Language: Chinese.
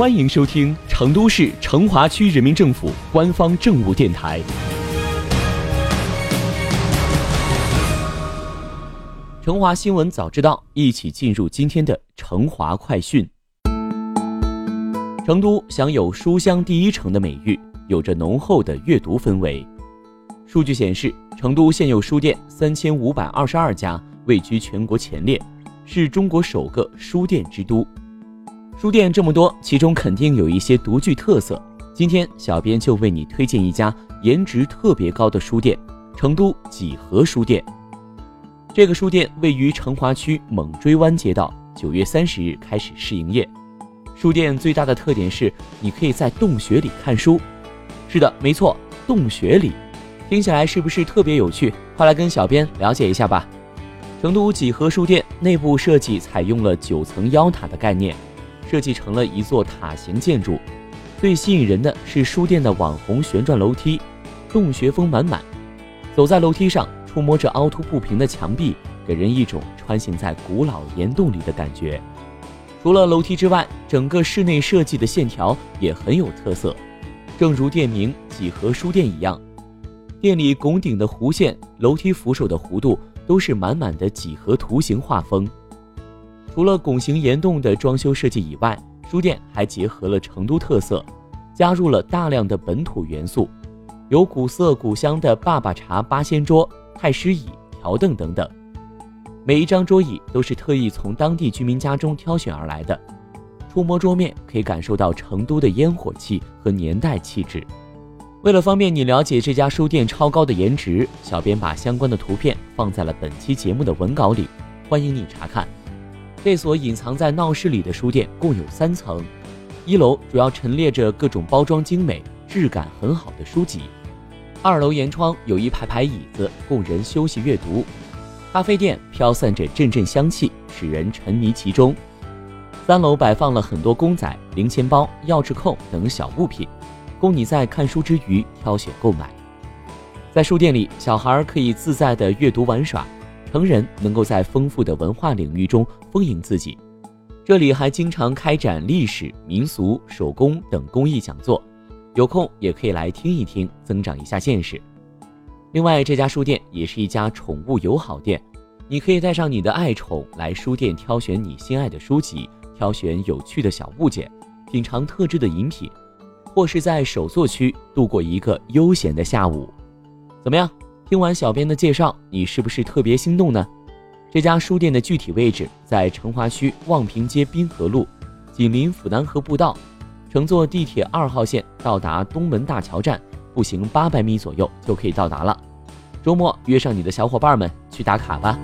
欢迎收听成都市成华区人民政府官方政务电台。成华新闻早知道，一起进入今天的成华快讯。成都享有“书香第一城”的美誉，有着浓厚的阅读氛围。数据显示，成都现有书店三千五百二十二家，位居全国前列，是中国首个书店之都。书店这么多，其中肯定有一些独具特色。今天，小编就为你推荐一家颜值特别高的书店——成都几何书店。这个书店位于成华区猛追湾街道，九月三十日开始试营业。书店最大的特点是，你可以在洞穴里看书。是的，没错，洞穴里，听起来是不是特别有趣？快来跟小编了解一下吧。成都几何书店内部设计采用了九层妖塔的概念。设计成了一座塔形建筑，最吸引人的是书店的网红旋转楼梯，洞穴风满满。走在楼梯上，触摸着凹凸不平的墙壁，给人一种穿行在古老岩洞里的感觉。除了楼梯之外，整个室内设计的线条也很有特色，正如店名“几何书店”一样，店里拱顶的弧线、楼梯扶手的弧度都是满满的几何图形画风。除了拱形岩洞的装修设计以外，书店还结合了成都特色，加入了大量的本土元素，有古色古香的爸爸茶八仙桌、太师椅、条凳等等。每一张桌椅都是特意从当地居民家中挑选而来的，触摸桌面可以感受到成都的烟火气和年代气质。为了方便你了解这家书店超高的颜值，小编把相关的图片放在了本期节目的文稿里，欢迎你查看。这所隐藏在闹市里的书店共有三层，一楼主要陈列着各种包装精美、质感很好的书籍，二楼沿窗有一排排椅子供人休息阅读，咖啡店飘散着阵阵香气，使人沉迷其中。三楼摆放了很多公仔、零钱包、钥匙扣等小物品，供你在看书之余挑选购买。在书店里，小孩可以自在地阅读玩耍。成人能够在丰富的文化领域中丰盈自己。这里还经常开展历史、民俗、手工等公益讲座，有空也可以来听一听，增长一下见识。另外，这家书店也是一家宠物友好店，你可以带上你的爱宠来书店挑选你心爱的书籍，挑选有趣的小物件，品尝特制的饮品，或是在手作区度过一个悠闲的下午。怎么样？听完小编的介绍，你是不是特别心动呢？这家书店的具体位置在成华区望平街滨河路，紧邻府南河步道，乘坐地铁二号线到达东门大桥站，步行八百米左右就可以到达了。周末约上你的小伙伴们去打卡吧。